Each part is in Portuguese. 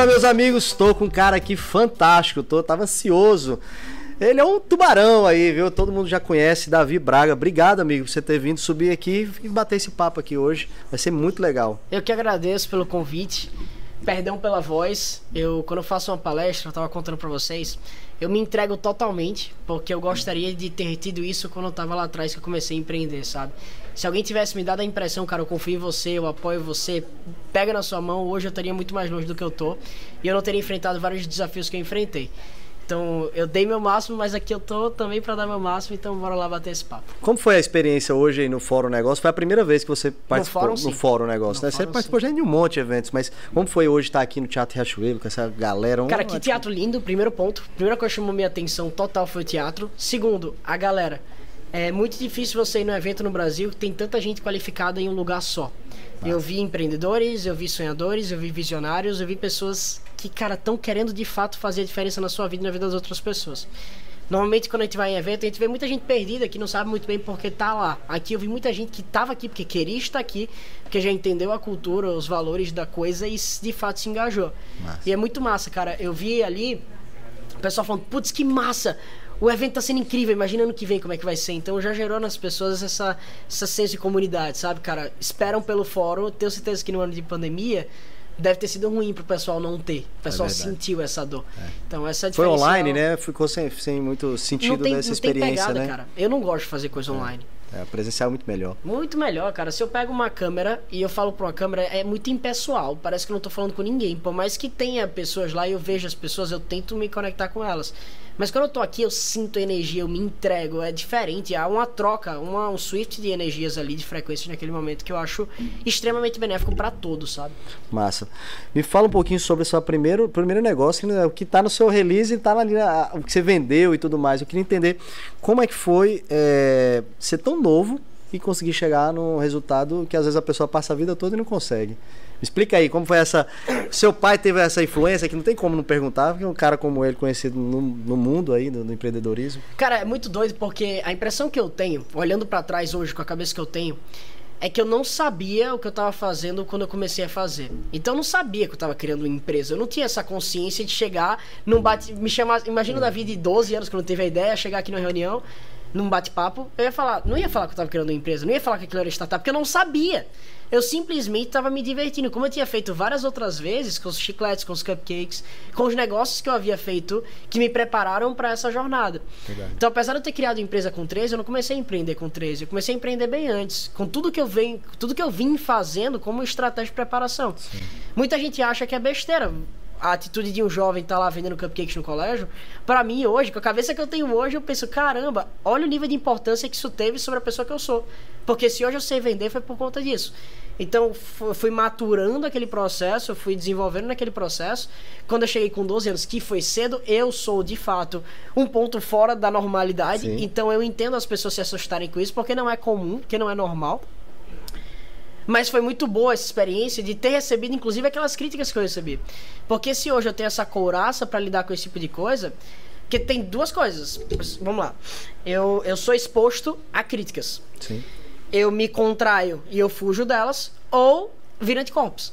Bora, meus amigos, estou com um cara aqui fantástico, tô, tava ansioso. Ele é um tubarão aí, viu? Todo mundo já conhece, Davi Braga. Obrigado, amigo, por você ter vindo subir aqui e bater esse papo aqui hoje. Vai ser muito legal. Eu que agradeço pelo convite. Perdão pela voz. Eu, quando eu faço uma palestra, eu tava contando para vocês, eu me entrego totalmente, porque eu gostaria de ter tido isso quando eu tava lá atrás que eu comecei a empreender, sabe? Se alguém tivesse me dado a impressão, cara, eu confio em você, eu apoio você, pega na sua mão, hoje eu estaria muito mais longe do que eu tô. E eu não teria enfrentado vários desafios que eu enfrentei. Então, eu dei meu máximo, mas aqui eu tô também para dar meu máximo, então bora lá bater esse papo. Como foi a experiência hoje aí no Fórum Negócio? Foi a primeira vez que você participou no Fórum, no fórum Negócio, no né? Fórum, você participou sim. já de um monte de eventos, mas como foi hoje estar aqui no Teatro Riachuelo com essa galera? Cara, que teatro lindo, primeiro ponto. Primeira coisa que chamou minha atenção total foi o teatro. Segundo, a galera. É muito difícil você ir num evento no Brasil que tem tanta gente qualificada em um lugar só. Nossa. Eu vi empreendedores, eu vi sonhadores, eu vi visionários, eu vi pessoas que, cara, estão querendo de fato fazer a diferença na sua vida e na vida das outras pessoas. Normalmente, quando a gente vai em evento, a gente vê muita gente perdida que não sabe muito bem porque tá lá. Aqui eu vi muita gente que tava aqui porque queria estar aqui, porque já entendeu a cultura, os valores da coisa e de fato se engajou. Massa. E é muito massa, cara. Eu vi ali o pessoal falando, putz, que massa! O evento tá sendo incrível, imagina ano que vem como é que vai ser. Então já gerou nas pessoas essa, essa senso de comunidade, sabe, cara? Esperam pelo fórum, tenho certeza que no ano de pandemia deve ter sido ruim pro pessoal não ter. O pessoal é sentiu essa dor. É. Então, essa Foi online, né? Ficou sem, sem muito sentido tem, dessa experiência, pegada, né? Cara. Eu não gosto de fazer coisa é. online. É, presencial é muito melhor. Muito melhor, cara. Se eu pego uma câmera e eu falo pra uma câmera, é muito impessoal. Parece que eu não tô falando com ninguém. Por mais que tenha pessoas lá e eu vejo as pessoas, eu tento me conectar com elas. Mas quando eu tô aqui, eu sinto energia, eu me entrego. É diferente. Há uma troca, uma, um swift de energias ali, de frequências naquele momento que eu acho extremamente benéfico para todos, sabe? Massa. Me fala um pouquinho sobre o seu primeiro, primeiro negócio, né? o que tá no seu release e tá ali, o que você vendeu e tudo mais. Eu queria entender como é que foi é, ser tão novo e conseguir chegar no resultado que às vezes a pessoa passa a vida toda e não consegue. Explica aí, como foi essa. Seu pai teve essa influência que não tem como não perguntar, porque um cara como ele, conhecido no, no mundo aí, do, do, empreendedorismo. Cara, é muito doido, porque a impressão que eu tenho, olhando para trás hoje, com a cabeça que eu tenho, é que eu não sabia o que eu estava fazendo quando eu comecei a fazer. Então eu não sabia que eu estava criando uma empresa. Eu não tinha essa consciência de chegar num bate. Me chamar. Imagina o Davi de 12 anos que não teve a ideia, chegar aqui numa reunião num bate-papo, eu ia falar, não ia falar que eu estava criando uma empresa, não ia falar que aquilo era startup, porque eu não sabia. Eu simplesmente estava me divertindo, como eu tinha feito várias outras vezes com os chicletes, com os cupcakes, com os negócios que eu havia feito que me prepararam para essa jornada. Verdade. Então, apesar de eu ter criado uma empresa com 13, eu não comecei a empreender com 13, eu comecei a empreender bem antes, com tudo que eu venho, tudo que eu vim fazendo como estratégia de preparação. Sim. Muita gente acha que é besteira a atitude de um jovem estar tá lá vendendo cupcakes no colégio, para mim hoje, com a cabeça que eu tenho hoje, eu penso, caramba, olha o nível de importância que isso teve sobre a pessoa que eu sou. Porque se hoje eu sei vender foi por conta disso. Então, fui maturando aquele processo, fui desenvolvendo naquele processo. Quando eu cheguei com 12 anos, que foi cedo, eu sou, de fato, um ponto fora da normalidade. Sim. Então, eu entendo as pessoas se assustarem com isso, porque não é comum, porque não é normal. Mas foi muito boa essa experiência de ter recebido, inclusive, aquelas críticas que eu recebi. Porque se hoje eu tenho essa couraça para lidar com esse tipo de coisa, que tem duas coisas. Vamos lá. Eu, eu sou exposto a críticas. Sim. Eu me contraio e eu fujo delas, ou viro anticorpos.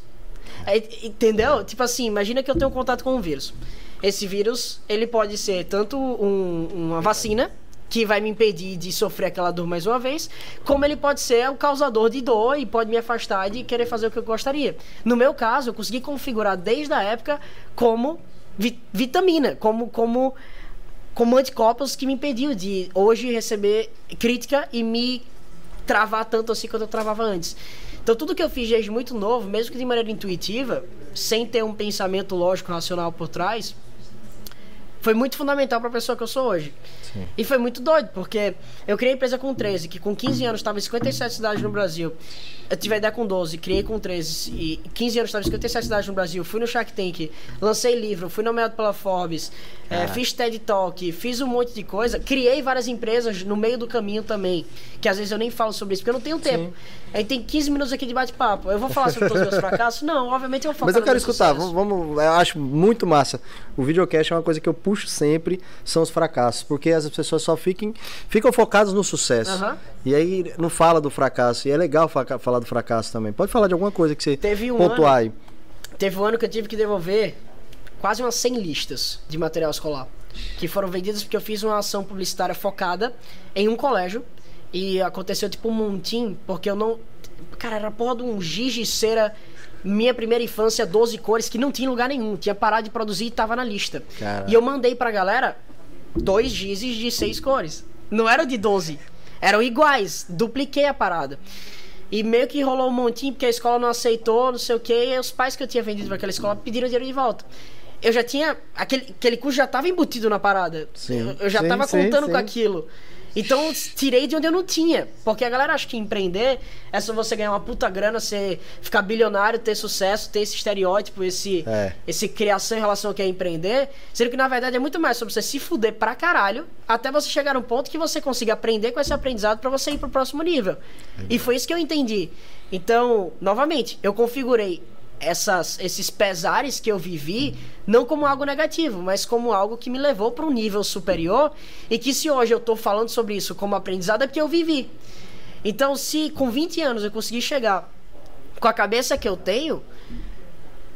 É, entendeu? É. Tipo assim, imagina que eu tenho contato com um vírus. Esse vírus, ele pode ser tanto um, uma vacina que vai me impedir de sofrer aquela dor mais uma vez, como ele pode ser o causador de dor e pode me afastar de querer fazer o que eu gostaria. No meu caso, eu consegui configurar desde a época como vi vitamina, como como como anticorpos que me impediu de hoje receber crítica e me travar tanto assim quanto eu travava antes. Então tudo que eu fiz desde muito novo, mesmo que de maneira intuitiva, sem ter um pensamento lógico racional por trás, foi muito fundamental para a pessoa que eu sou hoje. Sim. E foi muito doido, porque eu criei a empresa com 13, que com 15 anos estava em 57 cidades no Brasil. Eu tive a ideia com 12, criei com 13, e 15 anos estava em 57 cidades no Brasil. Fui no Shark Tank, lancei livro, fui nomeado pela Forbes, é, fiz TED Talk, fiz um monte de coisa. Criei várias empresas no meio do caminho também, que às vezes eu nem falo sobre isso, porque eu não tenho tempo. Sim. Aí tem 15 minutos aqui de bate-papo. Eu vou falar sobre todos os meus fracassos? Não, obviamente eu vou falar Mas eu quero escutar, vamos, vamos, eu acho muito massa. O videocast é uma coisa que eu puxo sempre, são os fracassos, porque as pessoas só fiquem, ficam focadas no sucesso. Uhum. E aí não fala do fracasso. E é legal falar do fracasso também. Pode falar de alguma coisa que você teve um pontuar ano, aí. Teve um ano que eu tive que devolver quase umas 100 listas de material escolar que foram vendidas porque eu fiz uma ação publicitária focada em um colégio e aconteceu tipo um montim porque eu não cara era porra de um giz de cera minha primeira infância 12 cores que não tinha lugar nenhum tinha parado de produzir e tava na lista Caraca. e eu mandei pra galera dois gizes de seis cores não era de 12 eram iguais dupliquei a parada e meio que rolou um montinho porque a escola não aceitou, não sei o que, e os pais que eu tinha vendido para aquela escola pediram dinheiro de volta. Eu já tinha. Aquele, aquele custo já estava embutido na parada. Sim. Eu, eu já estava contando sim. com aquilo. Então tirei de onde eu não tinha. Porque a galera acha que empreender é só você ganhar uma puta grana, você ficar bilionário, ter sucesso, ter esse estereótipo, esse, É. esse criação em relação ao que é empreender. Sendo que na verdade é muito mais sobre você se fuder pra caralho até você chegar num ponto que você consiga aprender com esse aprendizado pra você ir pro próximo nível. E foi isso que eu entendi. Então, novamente, eu configurei essas, esses pesares que eu vivi não como algo negativo, mas como algo que me levou para um nível superior e que se hoje eu tô falando sobre isso como aprendizado é porque eu vivi. Então, se com 20 anos eu conseguir chegar com a cabeça que eu tenho,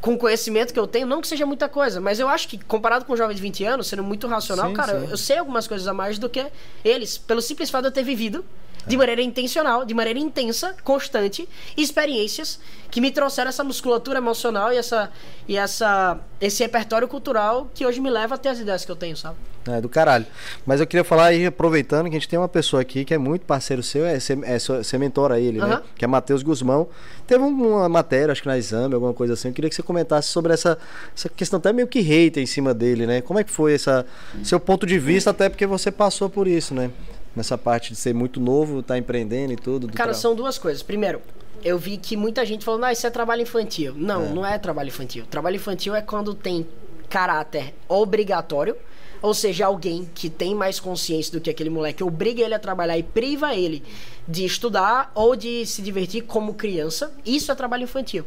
com o conhecimento que eu tenho, não que seja muita coisa, mas eu acho que comparado com um jovem de 20 anos, sendo muito racional, Sim, cara, sim. eu sei algumas coisas a mais do que eles, pelo simples fato de eu ter vivido de maneira intencional, de maneira intensa, constante, experiências que me trouxeram essa musculatura emocional e essa e essa esse repertório cultural que hoje me leva a ter as ideias que eu tenho, sabe? É, do caralho. Mas eu queria falar aí, aproveitando, que a gente tem uma pessoa aqui que é muito parceiro seu, é, você é, mentora ele, né? Aham. Que é Matheus Guzmão. Teve um- uma matéria, acho que na exame, alguma coisa assim. Eu queria que você comentasse sobre essa, essa questão até meio que hater em cima dele, né? Como é que foi essa, seu ponto de vista, até porque você passou por isso, né? Nessa parte de ser muito novo, tá empreendendo e tudo. do Cara, tra- são duas coisas. Primeiro, eu vi que muita gente falando, ah, isso é trabalho infantil. Não, não é trabalho infantil. Trabalho infantil é quando tem caráter obrigatório, ou seja, alguém que tem mais consciência do que aquele moleque obriga ele a trabalhar e priva ele de estudar ou de se divertir como criança. Isso é trabalho infantil.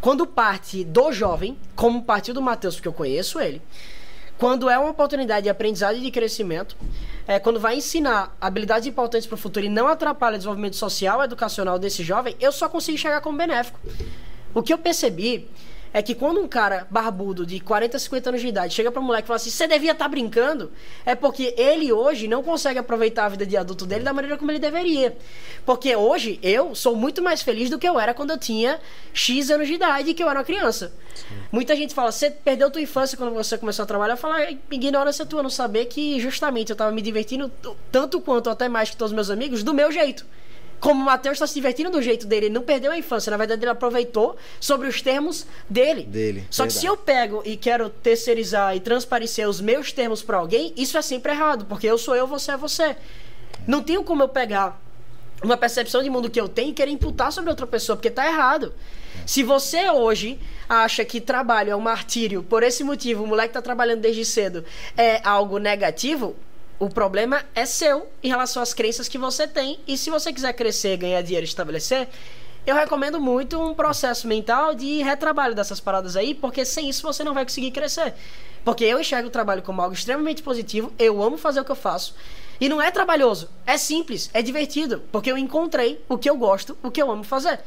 Quando parte do jovem, como partiu do Matheus, porque eu conheço ele, quando é uma oportunidade de aprendizado e de crescimento, é, quando vai ensinar habilidades importantes para o futuro e não atrapalha o desenvolvimento social e educacional desse jovem, eu só consigo chegar como benéfico. O que eu percebi é que quando um cara barbudo de 40, 50 anos de idade chega para um moleque e fala assim: você devia estar brincando, é porque ele hoje não consegue aproveitar a vida de adulto dele da maneira como ele deveria. Porque hoje eu sou muito mais feliz do que eu era quando eu tinha X anos de idade e que eu era uma criança. Muita gente fala: você perdeu tua infância quando você começou a trabalhar. Eu falo: "Ah, ignorância tua, não saber que justamente eu tava me divertindo tanto quanto ou até mais que todos os meus amigos do meu jeito. Como o Matheus está se divertindo do jeito dele, ele não perdeu a infância, na verdade ele aproveitou sobre os termos dele. Dele, Só que verdade. se eu pego e quero terceirizar e transparecer os meus termos para alguém, isso é sempre errado, porque eu sou eu, você é você. Não tenho como eu pegar uma percepção de mundo que eu tenho e querer imputar sobre outra pessoa, porque tá errado. Se você hoje acha que trabalho é um martírio, por esse motivo, o moleque tá trabalhando desde cedo, é algo negativo, o problema é seu em relação às crenças que você tem. E se você quiser crescer, ganhar dinheiro estabelecer, eu recomendo muito um processo mental de retrabalho dessas paradas aí, porque sem isso você não vai conseguir crescer. Porque eu enxergo o trabalho como algo extremamente positivo, eu amo fazer o que eu faço. E não é trabalhoso, é simples, é divertido, porque eu encontrei o que eu gosto, o que eu amo fazer.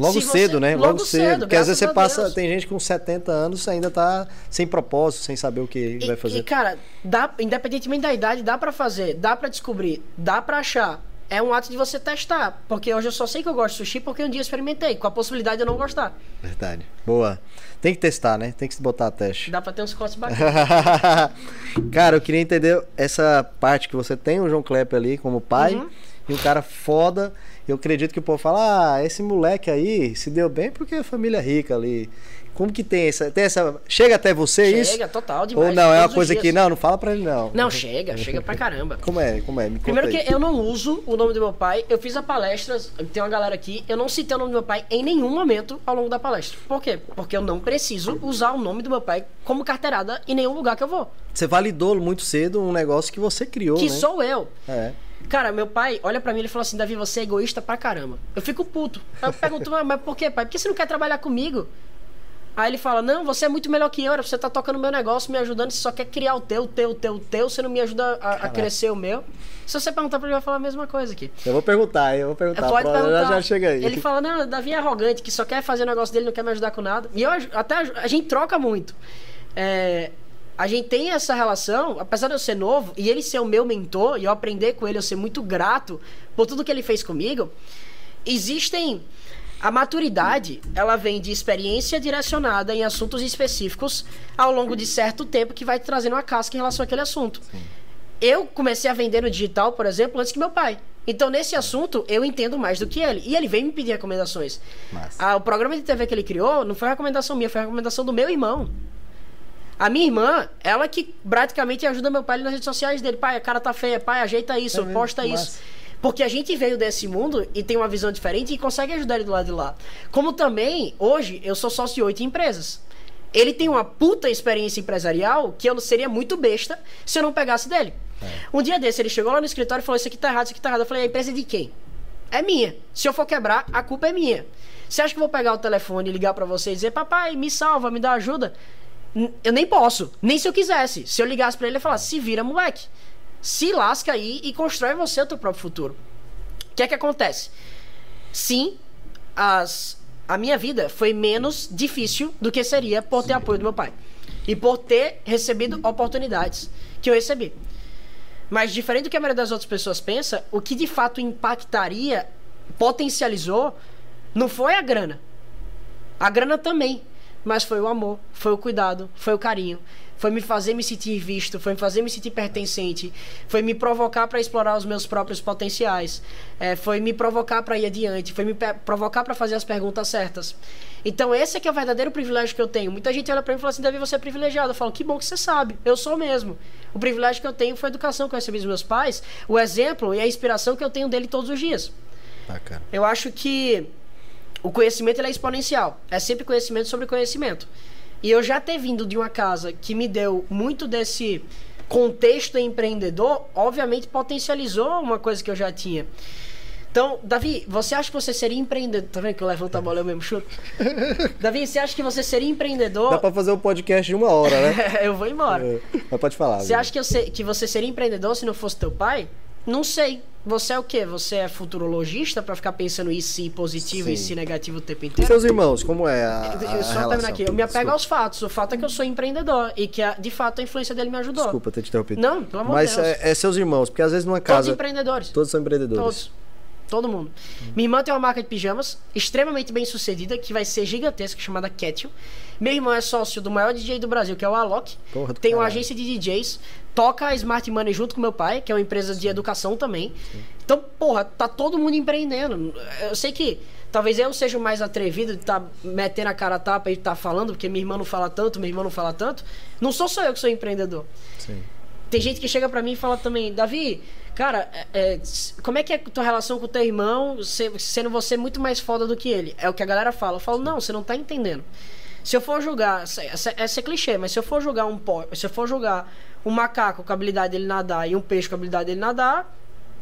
Logo Se cedo, você- né? Logo, cedo. Porque às vezes você passa. Deus. Tem gente com 70 anos ainda tá sem propósito, sem saber o que E, vai fazer. e, cara, dá, independentemente da idade, dá pra fazer, dá pra descobrir, dá pra achar. É um ato de você testar. Porque hoje eu só sei que eu gosto de sushi porque um dia eu experimentei, com a possibilidade de eu não gostar. Verdade. Boa. Tem que testar, né? Tem que botar a teste. Dá pra ter uns cortes bacanas. cara, eu queria entender essa parte que você tem o João Kleber ali como pai Uhum. e um cara foda. Eu acredito que o povo fala: ah, esse moleque aí se deu bem porque a família é rica ali. Como que tem essa. Tem essa chega até você isso? Chega, total, demais. Ou não, é uma coisa que. Não, não fala pra ele não. Não, chega, chega pra caramba. Como é? Como é? Primeiro aí. que eu não uso o nome do meu pai. Eu fiz a palestra, tem uma galera aqui, eu não citei o nome do meu pai em nenhum momento ao longo da palestra. Por quê? Porque eu não preciso usar o nome do meu pai como carteirada em nenhum lugar que eu vou. Você validou muito cedo um negócio que você criou, Que né? sou eu. É. Cara, meu pai olha pra mim e ele fala assim: Davi, você é egoísta pra caramba. Eu fico puto. Aí eu pergunto, "Ah, mas por quê, pai? Por que você não quer trabalhar comigo? Aí ele fala: Não, você é muito melhor que eu, você tá tocando meu negócio, me ajudando, você só quer criar o teu, o teu, o teu, o teu, você não me ajuda a, a crescer o meu. Se você perguntar pra ele, vai falar a mesma coisa aqui. Eu vou perguntar, eu vou perguntar. Pode Pronto, perguntar. Já, chega aí. Ele fala, não, Davi é arrogante, que só quer fazer o negócio dele, não quer me ajudar com nada. E eu, até a gente troca muito. é, a gente tem essa relação, apesar de eu ser novo e ele ser o meu mentor e eu aprender com ele, eu ser muito grato por tudo que ele fez comigo, existem. A maturidade, ela vem de experiência direcionada em assuntos específicos ao longo de certo tempo que vai trazendo uma casca em relação àquele assunto. Sim. Eu comecei a vender no digital, por exemplo, antes que meu pai. Então, nesse assunto, eu entendo mais do que ele. E ele vem me pedir recomendações. Ah, o programa de TV que ele criou não foi recomendação minha, foi recomendação do meu irmão. A minha irmã, ela que praticamente ajuda meu pai nas redes sociais dele. Pai, a cara tá feia, pai, ajeita isso, é posta isso. Porque a gente veio desse mundo e tem uma visão diferente e consegue ajudar ele do lado de lá. Como também, hoje, eu sou sócio de oito empresas. Ele tem uma puta experiência empresarial que eu seria muito besta se eu não pegasse dele. É. Um dia desse, ele chegou lá no escritório e falou: Isso aqui tá errado, isso aqui tá errado. Eu falei: A empresa é de quem? É minha. Se eu for quebrar, a culpa é minha. Você acha que eu vou pegar o telefone e ligar para você e dizer: Papai, me salva, me dá ajuda? Eu nem posso, nem se eu quisesse. Se eu ligasse para ele e falasse: Se vira, moleque se lasca aí e constrói você o teu próprio futuro. O que é que acontece? Sim, as, a minha vida foi menos difícil do que seria por ter Sim. apoio do meu pai. E por ter recebido oportunidades que eu recebi. Mas diferente do que a maioria das outras pessoas pensa, o que de fato impactaria, potencializou, não foi a grana. A grana também. Mas foi o amor, foi o cuidado, foi o carinho, foi me fazer me sentir visto, foi me fazer me sentir pertencente, foi me provocar para explorar os meus próprios potenciais, é, foi me provocar para ir adiante, foi me provocar para fazer as perguntas certas. Então esse é que é o verdadeiro privilégio que eu tenho. Muita gente olha para mim e fala assim, Davi, você é privilegiado. Eu falo, que bom que você sabe, eu sou mesmo. O privilégio que eu tenho foi a educação que eu recebi dos meus pais, o exemplo e a inspiração que eu tenho dele todos os dias. Bacana. Eu acho que o conhecimento é exponencial. É sempre conhecimento sobre conhecimento. E eu já ter vindo de uma casa que me deu muito desse contexto empreendedor, obviamente potencializou uma coisa que eu já tinha. Então, Davi, você acha que você seria empreendedor? Tá vendo que eu levanto a bola eu mesmo chuto? Davi, você acha que você seria empreendedor? Dá pra fazer um podcast de uma hora, né? eu vou embora. É, mas pode falar. Você acha que, eu que você seria empreendedor se não fosse teu pai? Não sei. Você é o quê? Você é futurologista para ficar pensando em si positivo Sim. e si negativo o tempo inteiro? Seus irmãos, como é a, a Eu só terminar aqui. Eu me apego Desculpa. aos fatos. O fato é que eu sou empreendedor e que, de fato, a influência dele me ajudou. Desculpa ter te interrompido. Não, pelo amor de Deus. Mas é, é, seus irmãos, porque às vezes numa casa... Todos empreendedores. Todos são empreendedores. Todos. Todo mundo. Hum. Minha irmã tem uma marca de pijamas extremamente bem sucedida, que vai ser gigantesca, chamada Kettle. Meu irmão é sócio do maior DJ do Brasil, que é o Alok. Porra tem uma agência de DJs. Toca a Smart Money junto com meu pai, que é uma empresa de educação também. Sim. Então, porra, tá todo mundo empreendendo. Eu sei que talvez eu seja o mais atrevido de estar tá metendo a cara a tapa e estar tá falando, porque minha irmã não fala tanto, meu irmão não fala tanto. Não sou só eu que sou empreendedor. Sim. Tem gente que chega para mim e fala também, Davi, cara, é, é, como é que é a tua relação com o teu irmão, sendo você muito mais foda do que ele? É o que a galera fala. Eu falo, não, você não tá entendendo. Se eu for julgar, essa é clichê, mas se eu for julgar um se eu for julgar um macaco com a habilidade dele nadar e um peixe com a habilidade dele nadar,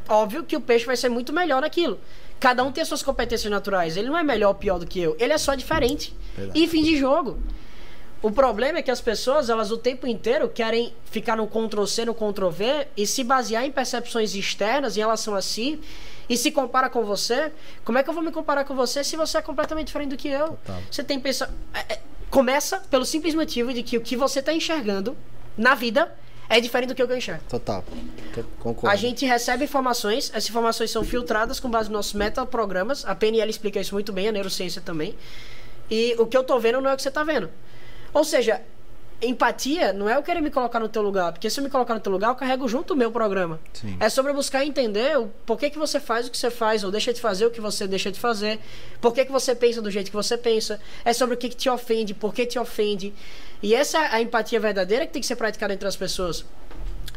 óbvio que o peixe vai ser muito melhor naquilo. Cada um tem as suas competências naturais. Ele não é melhor ou pior do que eu. Ele é só diferente. Verdade. E fim de jogo. O problema é que as pessoas, elas o tempo inteiro querem ficar no Ctrl-C, no Ctrl-V e se basear em percepções externas em relação a si e se compara com você. Como é que eu vou me comparar com você se você é completamente diferente do que eu? Total. Você tem pensar. É, é, começa pelo simples motivo de que o que você está enxergando na vida é diferente do que eu enxergo. Total. Concordo. A gente recebe informações, essas informações são filtradas com base nos nossos metaprogramas. A PNL explica isso muito bem, a neurociência também. E o que eu tô vendo não é o que você tá vendo. Ou seja, empatia não é eu querer me colocar no teu lugar, porque se eu me colocar no teu lugar, eu carrego junto o meu programa. Sim. É sobre buscar entender o porquê que você faz o que você faz, ou deixa de fazer o que você deixa de fazer, por que, você pensa do jeito que você pensa, é sobre o que, que te ofende, por que te ofende. E essa é a empatia verdadeira que tem que ser praticada entre as pessoas.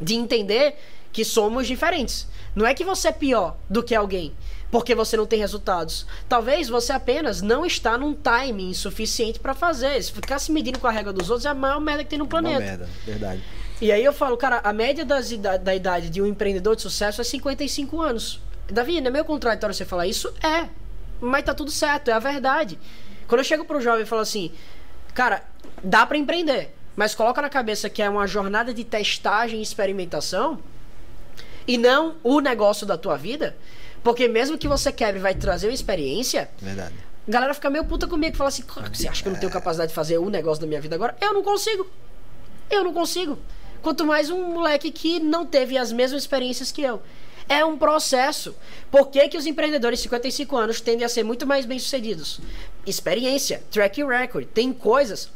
De entender que somos diferentes. Não é que você é pior do que alguém porque você não tem resultados. Talvez você apenas não está num timing suficiente para fazer. Se ficar se medindo com a regra dos outros, é a maior merda que tem no planeta. Uma merda, verdade. E aí eu falo, cara, a média das, da idade de um empreendedor de sucesso é 55 anos. Davi, não é meio contraditório você falar isso? É. Mas tá tudo certo, é a verdade. Quando eu chego pro jovem e falo assim, cara, dá para empreender, mas coloca na cabeça que é uma jornada de testagem e experimentação e não o negócio da tua vida, porque mesmo que você quebre vai trazer uma experiência. Verdade. A galera fica meio puta comigo e fala assim: você acha que eu não tenho capacidade de fazer um negócio da minha vida agora? Eu não consigo. Eu não consigo. Quanto mais um moleque que não teve as mesmas experiências que eu. É um processo. Por que, que os empreendedores de 55 anos tendem a ser muito mais bem-sucedidos? Experiência, track record. Tem coisas.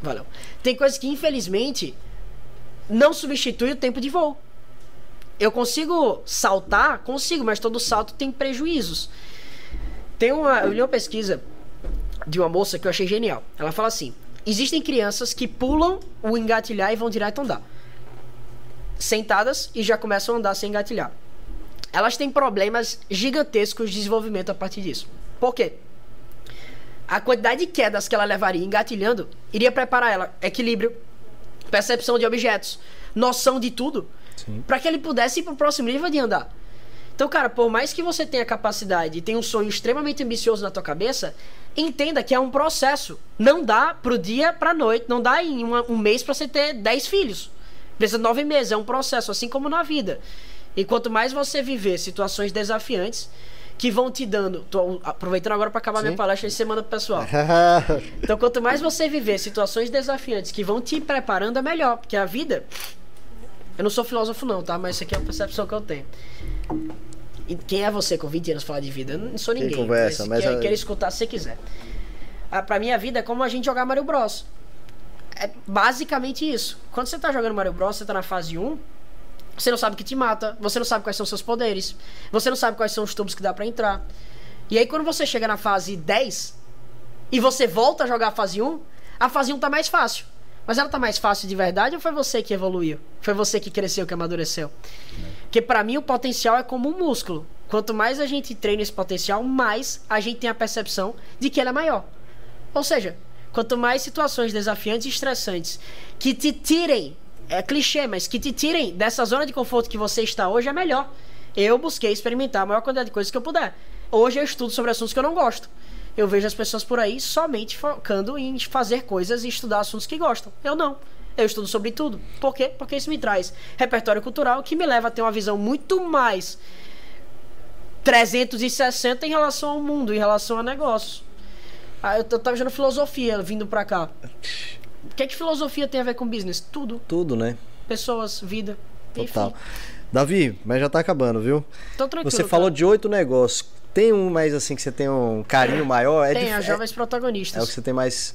Valeu. Tem coisas que, infelizmente, não substitui o tempo de voo. Eu consigo saltar? Consigo, mas todo salto tem prejuízos. Tem uma, eu li uma pesquisa de uma moça que eu achei genial. Ela fala assim: existem crianças que pulam o engatilhar e vão direto andar. Sentadas e já começam a andar sem engatilhar. Elas têm problemas gigantescos de desenvolvimento a partir disso. Por quê? A quantidade de quedas que ela levaria engatilhando iria preparar ela equilíbrio, percepção de objetos, noção de tudo, para que ele pudesse ir para o próximo nível de andar. Então, cara, por mais que você tenha capacidade e tenha um sonho extremamente ambicioso na tua cabeça, entenda que é um processo. Não dá pro dia pra noite, não dá em uma, um mês para você ter 10 filhos. Precisa de nove meses, é um processo, assim como na vida. E quanto mais você viver situações desafiantes, que vão te dando. Tô aproveitando agora para acabar Sim. minha palestra e manda pro pessoal. então, quanto mais você viver situações desafiantes que vão te preparando, é melhor. Porque a vida. Eu não sou filósofo, não, tá? Mas isso aqui é a percepção que eu tenho. E quem é você com 20 anos falar de vida? Eu não sou ninguém. Quem conversa, mas. Quer, a... quer escutar se você quiser. Ah, pra mim, a vida é como a gente jogar Mario Bros. É basicamente isso. Quando você tá jogando Mario Bros, você tá na fase 1, você não sabe o que te mata, você não sabe quais são os seus poderes, você não sabe quais são os tubos que dá para entrar. E aí, quando você chega na fase 10 e você volta a jogar a fase 1, a fase 1 tá mais fácil. Mas ela tá mais fácil de verdade ou foi você que evoluiu? Foi você que cresceu, que amadureceu? Porque para mim o potencial é como um músculo. Quanto mais a gente treina esse potencial, mais a gente tem a percepção de que ele é maior. Ou seja, quanto mais situações desafiantes e estressantes que te tirem, é clichê, mas que te tirem dessa zona de conforto que você está hoje é melhor. Eu busquei experimentar a maior quantidade de coisas que eu puder. Hoje eu estudo sobre assuntos que eu não gosto eu vejo as pessoas por aí somente focando em fazer coisas e estudar assuntos que gostam. Eu não. Eu estudo sobre tudo. Por quê? Porque isso me traz repertório cultural que me leva a ter uma visão muito mais 360 em relação ao mundo, em relação a negócios. Ah, eu tava vendo filosofia vindo pra cá. O que é que filosofia tem a ver com business? Tudo. Tudo, né? Pessoas, vida. Total. Enfim. Davi, mas já tá acabando, viu? Tô tranquilo. Você falou cara. de oito negócios. Tem um mais assim que você tem um carinho maior? É tem, dif... as jovens é... protagonistas. É o que você tem mais.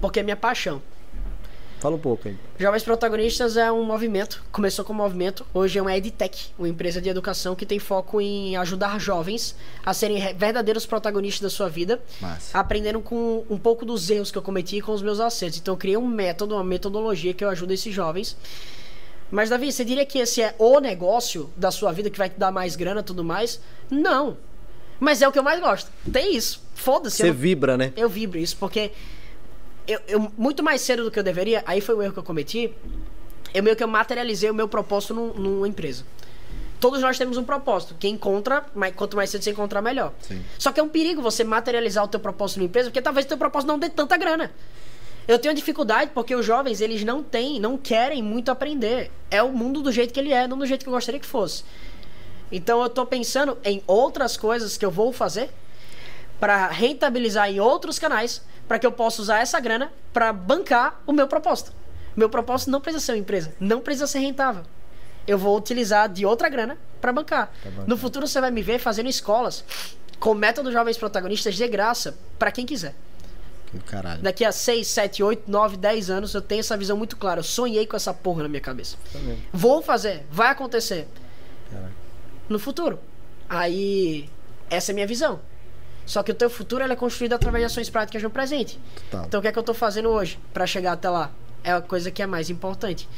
Porque é minha paixão. Fala um pouco aí. Jovens Protagonistas é um movimento, começou como movimento, hoje é uma EdTech, uma empresa de educação que tem foco em ajudar jovens a serem verdadeiros protagonistas da sua vida, Massa. aprendendo com um pouco dos erros que eu cometi e com os meus acertos. Então eu criei um método, uma metodologia que eu ajudo esses jovens. Mas Davi, você diria que esse é o negócio da sua vida que vai te dar mais grana e tudo mais? Não. Mas é o que eu mais gosto. Tem isso. Foda-se. Você vibra, né? Eu vibro isso, porque eu, eu, muito mais cedo do que eu deveria, aí foi o erro que eu cometi. Eu meio que eu materializei o meu propósito num, numa empresa. Todos nós temos um propósito. Quem encontra, mas quanto mais cedo você encontrar, melhor. Sim. Só que é um perigo você materializar o teu propósito numa empresa, porque talvez o teu propósito não dê tanta grana. Eu tenho dificuldade porque os jovens, eles não têm, não querem muito aprender. É o mundo do jeito que ele é, não do jeito que eu gostaria que fosse. Então eu estou pensando em outras coisas que eu vou fazer para rentabilizar em outros canais, para que eu possa usar essa grana para bancar o meu propósito. Meu propósito não precisa ser uma empresa, não precisa ser rentável. Eu vou utilizar de outra grana para bancar. bancar. No futuro você vai me ver fazendo escolas com método jovens protagonistas de graça para quem quiser. Caralho. Daqui a 6, 7, 8, 9, 10 anos eu tenho essa visão muito clara. Eu sonhei com essa porra na minha cabeça. Tá vou fazer, vai acontecer. Caraca no futuro. Aí, essa é a minha visão. Só que o teu futuro é construído através de ações práticas no presente. Total. Então, o que é que eu estou fazendo hoje para chegar até lá? É a coisa que é mais importante.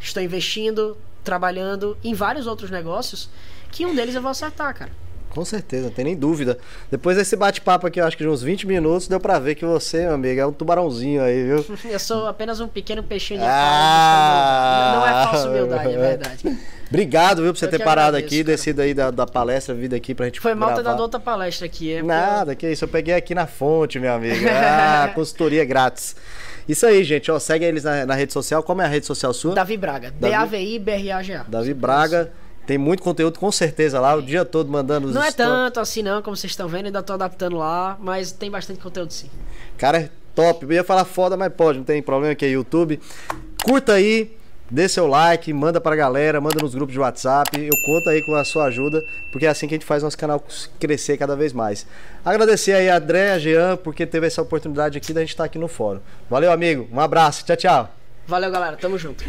Estou investindo, trabalhando em vários outros negócios que um deles eu vou acertar, cara. Com certeza, não tem nem dúvida. Depois desse bate-papo aqui, eu acho que de uns 20 minutos, deu pra ver que você, meu amigo, é um tubarãozinho aí, viu? eu sou apenas um pequeno peixinho de ah! Não é falsa humildade, é verdade. Obrigado, viu, por você eu ter parado agradeço, aqui, cara. descido aí da, da palestra, vindo aqui pra gente Foi mal ter dado outra palestra aqui. É Nada, que isso. Eu peguei aqui na fonte, meu amigo. Ah, consultoria grátis. Isso aí, gente. Ó, segue eles na, na, rede social. Como é a rede social sua? Davi Braga. D-A-V-I-B-R-A-G-A. Davi Braga. Tem muito conteúdo, com certeza, lá, o dia todo mandando os Não é tanto assim, não, como vocês estão vendo, ainda tô adaptando lá, mas tem bastante conteúdo sim. Cara, é top. Eu ia falar foda, mas pode, não tem problema que é YouTube. Curta aí, dê seu like, manda pra galera, manda nos grupos de WhatsApp. Eu conto aí com a sua ajuda, porque é assim que a gente faz nosso canal crescer cada vez mais. Agradecer aí a André, a Jean, porque teve essa oportunidade aqui da gente estar aqui no fórum. Valeu, amigo. Um abraço. Tchau, tchau. Valeu, galera. Tamo junto.